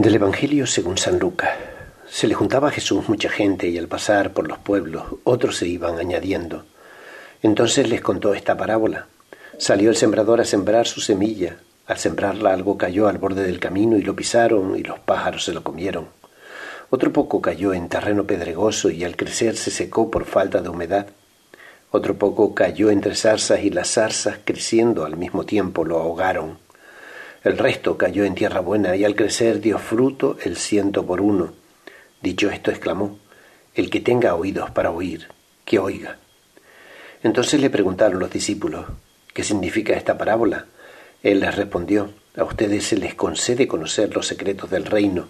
Del Evangelio según San Lucas. Se le juntaba a Jesús mucha gente y al pasar por los pueblos otros se iban añadiendo. Entonces les contó esta parábola. Salió el sembrador a sembrar su semilla. Al sembrarla algo cayó al borde del camino y lo pisaron y los pájaros se lo comieron. Otro poco cayó en terreno pedregoso y al crecer se secó por falta de humedad. Otro poco cayó entre zarzas y las zarzas creciendo al mismo tiempo lo ahogaron. El resto cayó en tierra buena y al crecer dio fruto el ciento por uno. Dicho esto, exclamó, El que tenga oídos para oír, que oiga. Entonces le preguntaron los discípulos, ¿qué significa esta parábola? Él les respondió, a ustedes se les concede conocer los secretos del reino,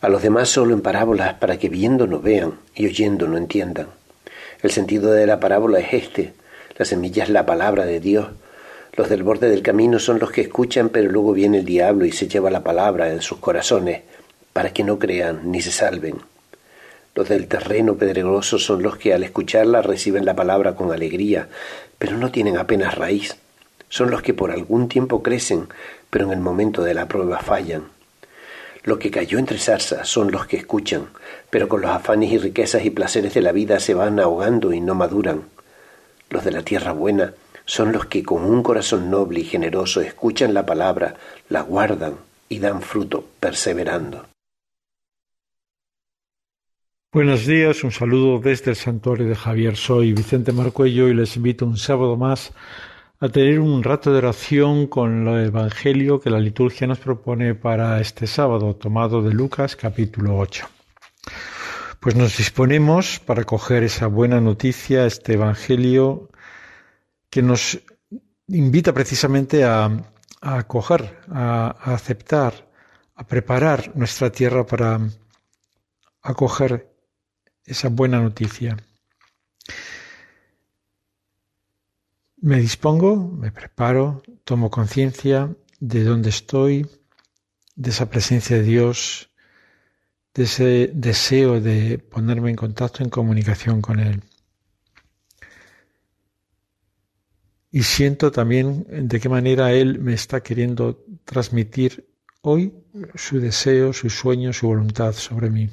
a los demás solo en parábolas para que viendo no vean y oyendo no entiendan. El sentido de la parábola es este, la semilla es la palabra de Dios, los del borde del camino son los que escuchan, pero luego viene el diablo y se lleva la palabra en sus corazones para que no crean ni se salven. Los del terreno pedregoso son los que al escucharla reciben la palabra con alegría, pero no tienen apenas raíz. Son los que por algún tiempo crecen, pero en el momento de la prueba fallan. Lo que cayó entre zarzas son los que escuchan, pero con los afanes y riquezas y placeres de la vida se van ahogando y no maduran. Los de la tierra buena son los que con un corazón noble y generoso escuchan la palabra, la guardan y dan fruto perseverando. Buenos días, un saludo desde el santuario de Javier. Soy Vicente Marcuello y les invito un sábado más a tener un rato de oración con el Evangelio que la liturgia nos propone para este sábado, tomado de Lucas capítulo 8. Pues nos disponemos para coger esa buena noticia, este Evangelio que nos invita precisamente a, acoger, a, aceptar, a preparar nuestra tierra para acoger esa buena noticia. Me dispongo, me preparo, tomo conciencia de dónde estoy, de esa presencia de Dios, de ese deseo de ponerme en contacto, en comunicación con Él. Y siento también de qué manera Él me está queriendo transmitir hoy su deseo, su sueño, su voluntad sobre mí.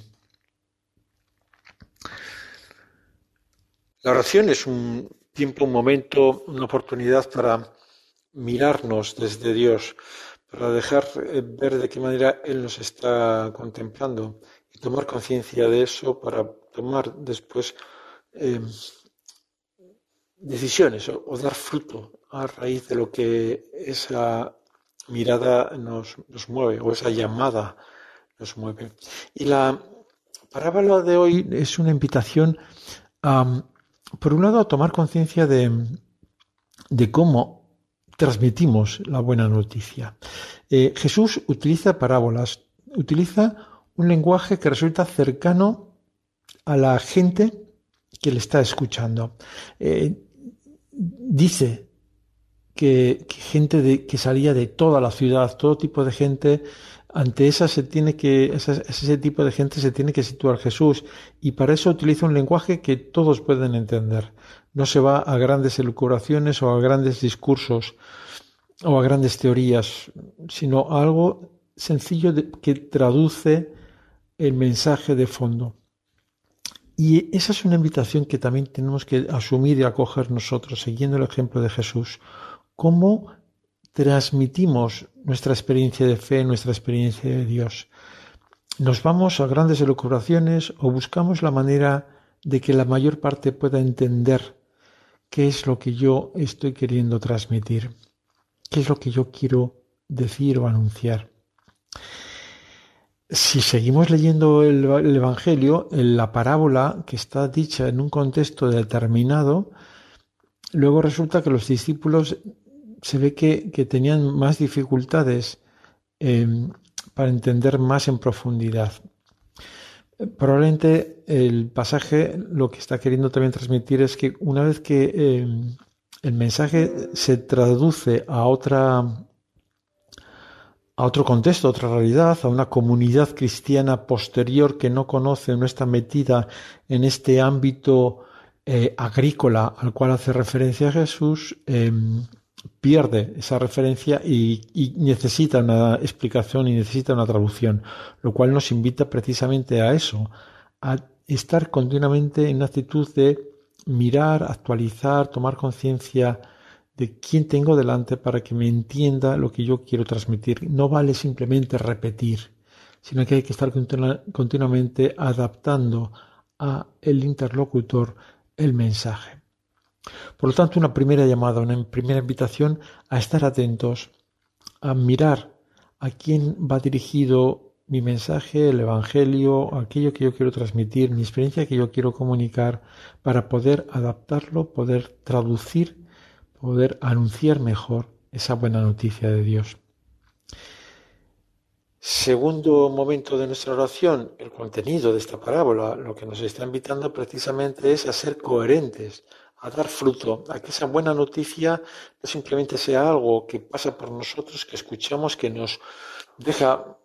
La oración es un tiempo, un momento, una oportunidad para mirarnos desde Dios, para dejar eh, ver de qué manera Él nos está contemplando y tomar conciencia de eso para tomar después eh, decisiones o, dar fruto a raíz de lo que esa mirada nos, mueve o esa llamada nos mueve. Y la parábola de hoy es una invitación, por un lado, a tomar conciencia de, de cómo transmitimos la buena noticia. Eh, Jesús utiliza parábolas, utiliza un lenguaje que resulta cercano a la gente que le está escuchando. Eh, dice que, gente que salía de toda la ciudad, todo tipo de gente, ante esa se tiene que, ese tipo de gente se tiene que situar Jesús y para eso utiliza un lenguaje que todos pueden entender. No se va a grandes elucubraciones o a grandes discursos o a grandes teorías, sino algo sencillo que traduce el mensaje de fondo. Y esa es una invitación que también tenemos que asumir y acoger nosotros, siguiendo el ejemplo de Jesús. ¿Cómo transmitimos nuestra experiencia de fe, nuestra experiencia de Dios. Nos vamos a grandes elucubraciones o buscamos la manera de que la mayor parte pueda entender qué es lo que yo estoy queriendo transmitir, qué es lo que yo quiero decir o anunciar. Si seguimos leyendo el, Evangelio, la parábola que está dicha en un contexto determinado, luego resulta que los discípulos se ve que, tenían más dificultades em, para entender más en profundidad. Probablemente el pasaje lo que está queriendo también transmitir es que una vez que em, el mensaje se traduce a otra a otro contexto, a otra realidad, a una comunidad cristiana posterior que no conoce, no está metida en este ámbito eh, agrícola al cual hace referencia Jesús, em, pierde esa referencia y, y, necesita una explicación y necesita una traducción, lo cual nos invita precisamente a eso, a estar continuamente en una actitud de mirar, actualizar, tomar conciencia de quién tengo delante para que me entienda lo que yo quiero transmitir. No vale simplemente repetir, sino que hay que estar continuamente adaptando a el interlocutor el mensaje. Por lo tanto, una primera llamada, una primera invitación a estar atentos, a mirar a quién va dirigido mi mensaje, el Evangelio, aquello que yo quiero transmitir, mi experiencia que yo quiero comunicar, para poder adaptarlo, poder traducir poder anunciar mejor esa buena noticia de Dios. Segundo momento de nuestra oración, el contenido de esta parábola, lo que nos está invitando precisamente es a ser coherentes, a dar fruto, a que esa buena noticia no simplemente sea algo que pasa por nosotros, que escuchamos, que nos deja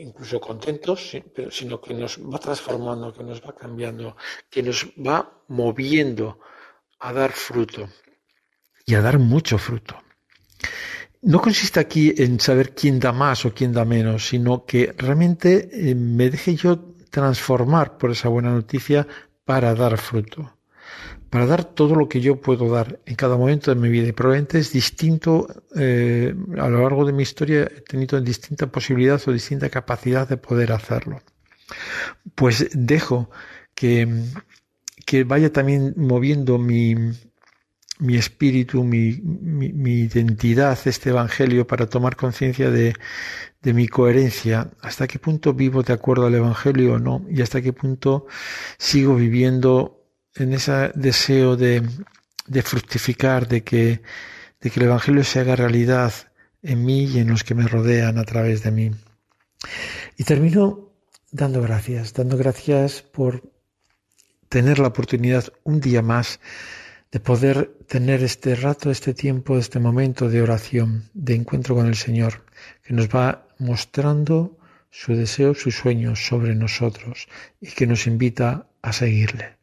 incluso contentos, sino que nos va transformando, que nos va cambiando, que nos va moviendo a dar fruto y a dar mucho fruto. No consiste aquí en saber quién da más o quién da menos, sino que realmente eh, me deje yo transformar por esa buena noticia para dar fruto, para dar todo lo que yo puedo dar en cada momento de mi vida. Y probablemente es distinto, eh, a lo largo de mi historia he tenido distinta posibilidad o distinta capacidad de poder hacerlo. Pues dejo que, que vaya también moviendo mi, mi espíritu, mi, mi, identidad, este Evangelio, para tomar conciencia de, de, mi coherencia, hasta qué punto vivo de acuerdo al Evangelio o no, y hasta qué punto sigo viviendo en ese deseo de, de fructificar, de que, de que el Evangelio se haga realidad en mí y en los que me rodean a través de mí. Y termino dando gracias, dando gracias por tener la oportunidad un día más de poder tener este rato, este tiempo, este momento de oración, de encuentro con el Señor, que nos va mostrando su deseo, sus sueños sobre nosotros y que nos invita a seguirle.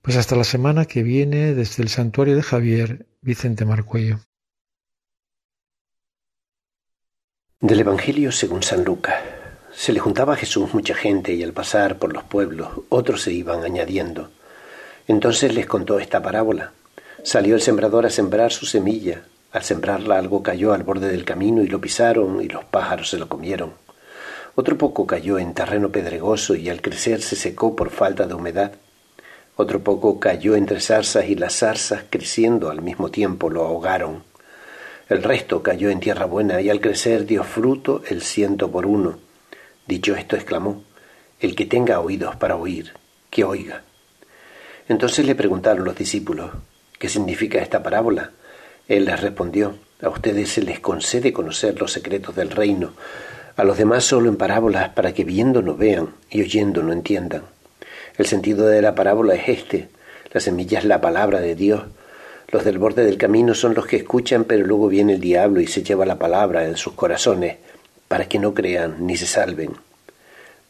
Pues hasta la semana que viene desde el santuario de Javier, Vicente Marcuello. Del Evangelio según San Lucas. Se le juntaba a Jesús mucha gente y al pasar por los pueblos otros se iban añadiendo. Entonces les contó esta parábola. Salió el sembrador a sembrar su semilla. Al sembrarla algo cayó al borde del camino y lo pisaron y los pájaros se lo comieron. Otro poco cayó en terreno pedregoso y al crecer se secó por falta de humedad. Otro poco cayó entre zarzas y las zarzas creciendo al mismo tiempo lo ahogaron. El resto cayó en tierra buena y al crecer dio fruto el ciento por uno. Dicho esto exclamó, El que tenga oídos para oír, que oiga. Entonces le preguntaron los discípulos, ¿qué significa esta parábola? Él les respondió, a ustedes se les concede conocer los secretos del reino, a los demás solo en parábolas para que viendo no vean y oyendo no entiendan. El sentido de la parábola es este, la semilla es la palabra de Dios. Los del borde del camino son los que escuchan, pero luego viene el diablo y se lleva la palabra en sus corazones, para que no crean ni se salven.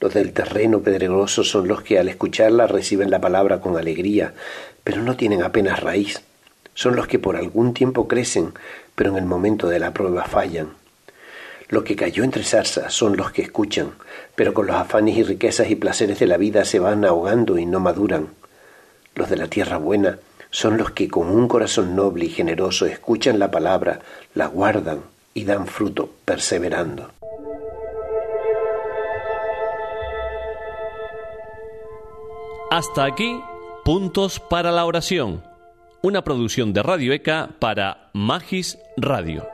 Los del terreno pedregoso son los que al escucharla reciben la palabra con alegría, pero no tienen apenas raíz. Son los que por algún tiempo crecen, pero en el momento de la prueba fallan. Lo que cayó entre zarzas son los que escuchan, pero con los afanes y riquezas y placeres de la vida se van ahogando y no maduran. Los de la tierra buena son los que con un corazón noble y generoso escuchan la palabra, la guardan y dan fruto perseverando. Hasta aquí, puntos para la oración. Una producción de Radio ECA para Magis Radio.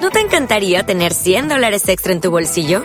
¿No te encantaría tener 100 dólares extra en tu bolsillo?